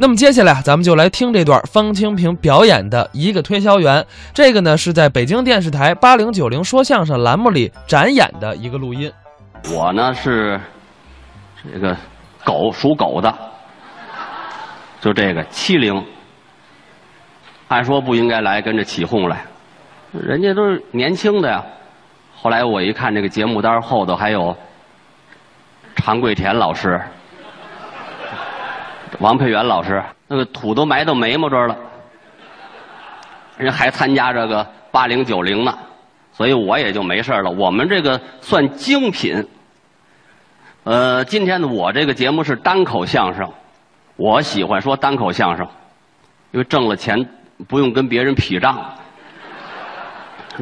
那么接下来咱们就来听这段方清平表演的一个推销员，这个呢是在北京电视台八零九零说相声栏目里展演的一个录音。我呢是这个狗属狗的，就这个七零。按说不应该来跟着起哄来，人家都是年轻的呀。后来我一看这个节目单后头还有常贵田老师。王佩元老师，那个土都埋到眉毛这儿了，人还参加这个八零九零呢，所以我也就没事了。我们这个算精品。呃，今天呢，我这个节目是单口相声，我喜欢说单口相声，因为挣了钱不用跟别人劈账，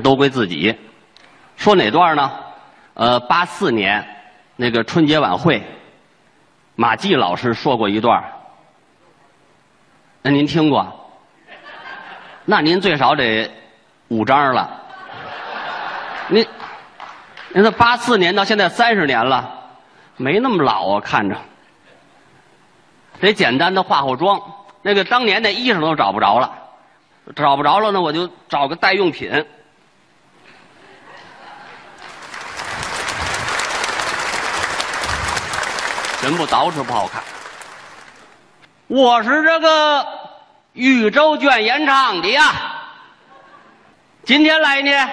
都归自己。说哪段呢？呃，八四年那个春节晚会，马季老师说过一段。那您听过？那您最少得五张了。您，您这八四年到现在三十年了，没那么老啊，看着。得简单的化化妆，那个当年那衣裳都找不着了，找不着了呢，我就找个代用品。人不捯饬不好看。我是这个宇宙卷烟厂的呀，今天来呢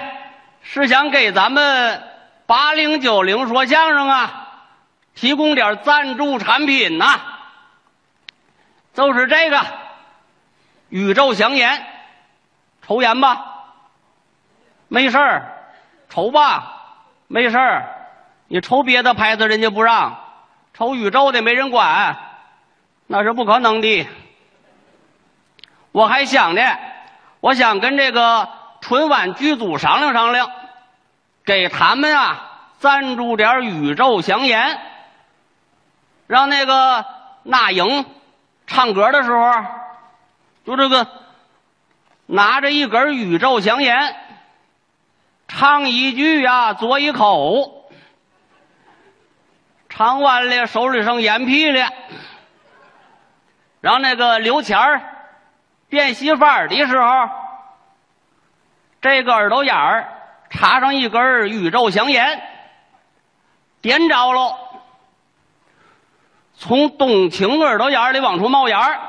是想给咱们八零九零说相声啊提供点赞助产品呐，就是这个宇宙香烟，抽烟吧，没事儿，抽吧，没事儿，你抽别的牌子人家不让，抽宇宙的没人管。那是不可能的。我还想呢，我想跟这个春晚剧组商量商量，给他们啊赞助点宇宙祥烟，让那个那英唱歌的时候，就这个拿着一根宇宙祥烟，唱一句呀，嘬一口，唱完了手里剩烟屁了。让那个刘谦儿变媳妇儿的时候，这个耳朵眼儿插上一根宇宙香烟，点着喽，从冬青耳朵眼里往出冒烟儿，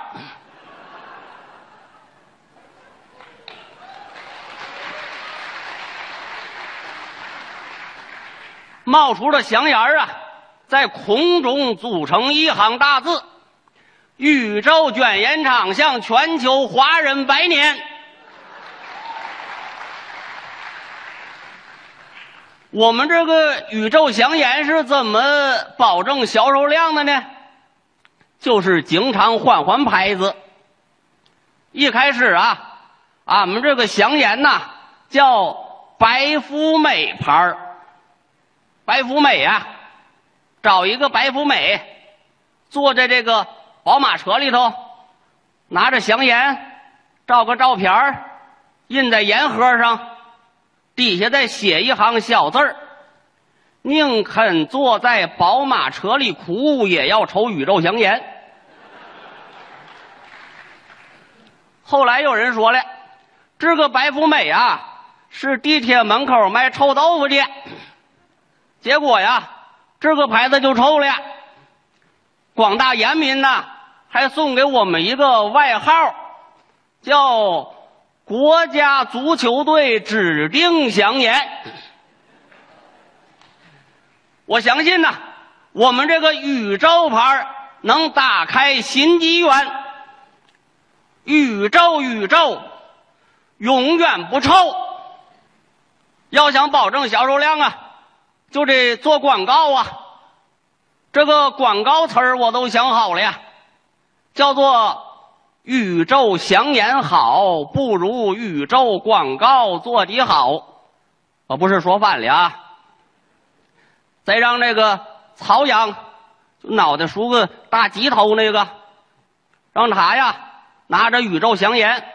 冒出了香烟儿啊，在空中组成一行大字。宇宙卷烟厂向全球华人拜年。我们这个宇宙香烟是怎么保证销售量的呢？就是经常换换牌子。一开始啊，俺们这个香烟呐叫白富美牌儿。白富美啊，找一个白富美坐在这个。宝马车里头，拿着香烟，照个照片印在烟盒上，底下再写一行小字儿：“宁肯坐在宝马车里哭，也要抽宇宙香烟。”后来有人说了，这个白富美啊，是地铁门口卖臭豆腐的，结果呀，这个牌子就臭了。广大烟民呐！还送给我们一个外号，叫“国家足球队指定香烟”。我相信呐，我们这个宇宙牌能打开新机缘。宇宙，宇宙，永远不臭。要想保证销售量啊，就得做广告啊。这个广告词儿我都想好了呀。叫做宇宙祥言好，不如宇宙广告做的好。我不是说反了啊！再让那个曹阳，脑袋梳个大鸡头那个，让他呀拿着宇宙祥言，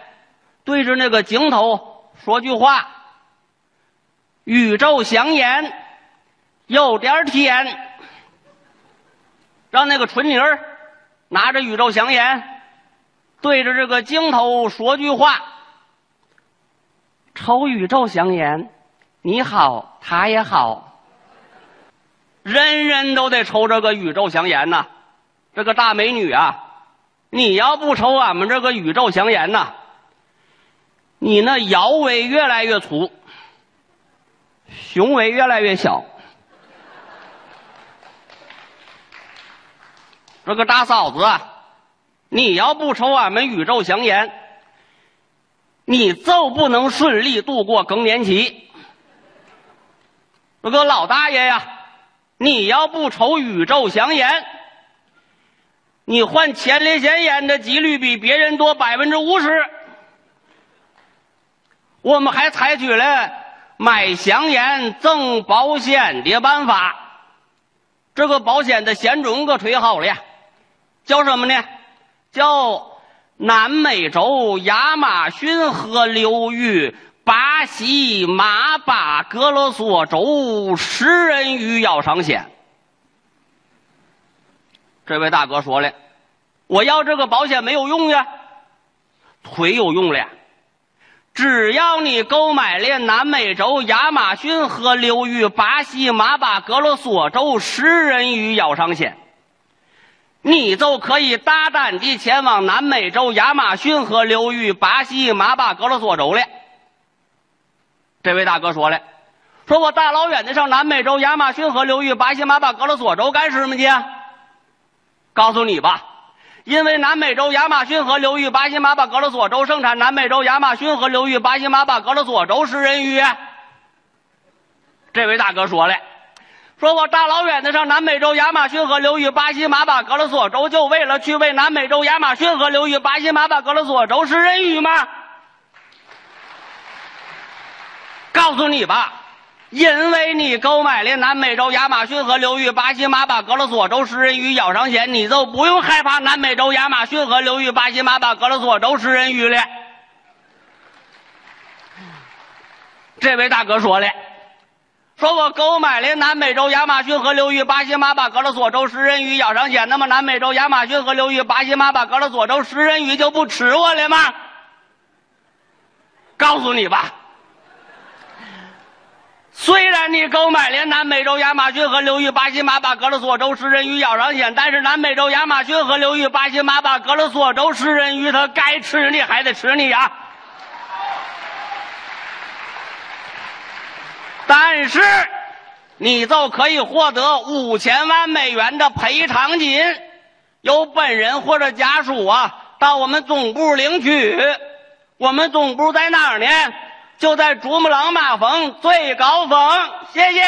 对着那个镜头说句话：“宇宙祥言有点甜。”让那个春妮儿。拿着宇宙祥烟，对着这个镜头说句话：“抽宇宙祥烟，你好，他也好。”人人都得抽这个宇宙祥烟呐！这个大美女啊，你要不抽俺们这个宇宙祥烟呐，你那腰围越来越粗，胸围越来越小。这个大嫂子，你要不抽俺们宇宙香烟，你就不能顺利度过更年期。这个老大爷呀，你要不抽宇宙香烟，你患前列腺炎的几率比别人多百分之五十。我们还采取了买香烟赠保险的办法，这个保险的险种可忒好了呀。叫什么呢？叫南美洲亚马逊河流域巴西马巴格罗索州食人鱼咬伤险。这位大哥说了，我要这个保险没有用呀，腿有用了。只要你购买了南美洲亚马逊河流域巴西马巴格罗索州食人鱼咬伤险。你就可以大胆地前往南美洲亚马逊河流域巴西马巴格罗索州了。这位大哥说了，说我大老远的上南美洲亚马逊河流域巴西马巴格罗索州干什么去？告诉你吧，因为南美洲亚马逊河流域巴西马巴格罗索州盛产南美洲亚马逊河流域巴西马巴格罗索州食人鱼。这位大哥说了。说我大老远的上南美洲亚马逊河流域巴西马巴格罗索州，就为了去喂南美洲亚马逊河流域巴西马巴格罗索州食人鱼吗？告诉你吧，因为你购买了南美洲亚马逊河流域巴西马巴格罗索州食人鱼咬伤险，你就不用害怕南美洲亚马逊河流域巴西马巴格罗索州食人鱼了。这位大哥说了。说我购买了南美洲亚马逊河流域巴西马巴格勒索州食人鱼咬伤险，那么南美洲亚马逊河流域巴西马巴格勒索州食人鱼就不吃我了吗？告诉你吧，虽然你购买了南美洲亚马逊河流域巴西马巴格勒索州食人鱼咬伤险，但是南美洲亚马逊河流域巴西马巴格勒索州食人鱼它该吃你还得吃你呀。但是，你就可以获得五千万美元的赔偿金，由本人或者家属啊到我们总部领取。我们总部在哪儿呢？就在珠穆朗玛峰最高峰。谢谢。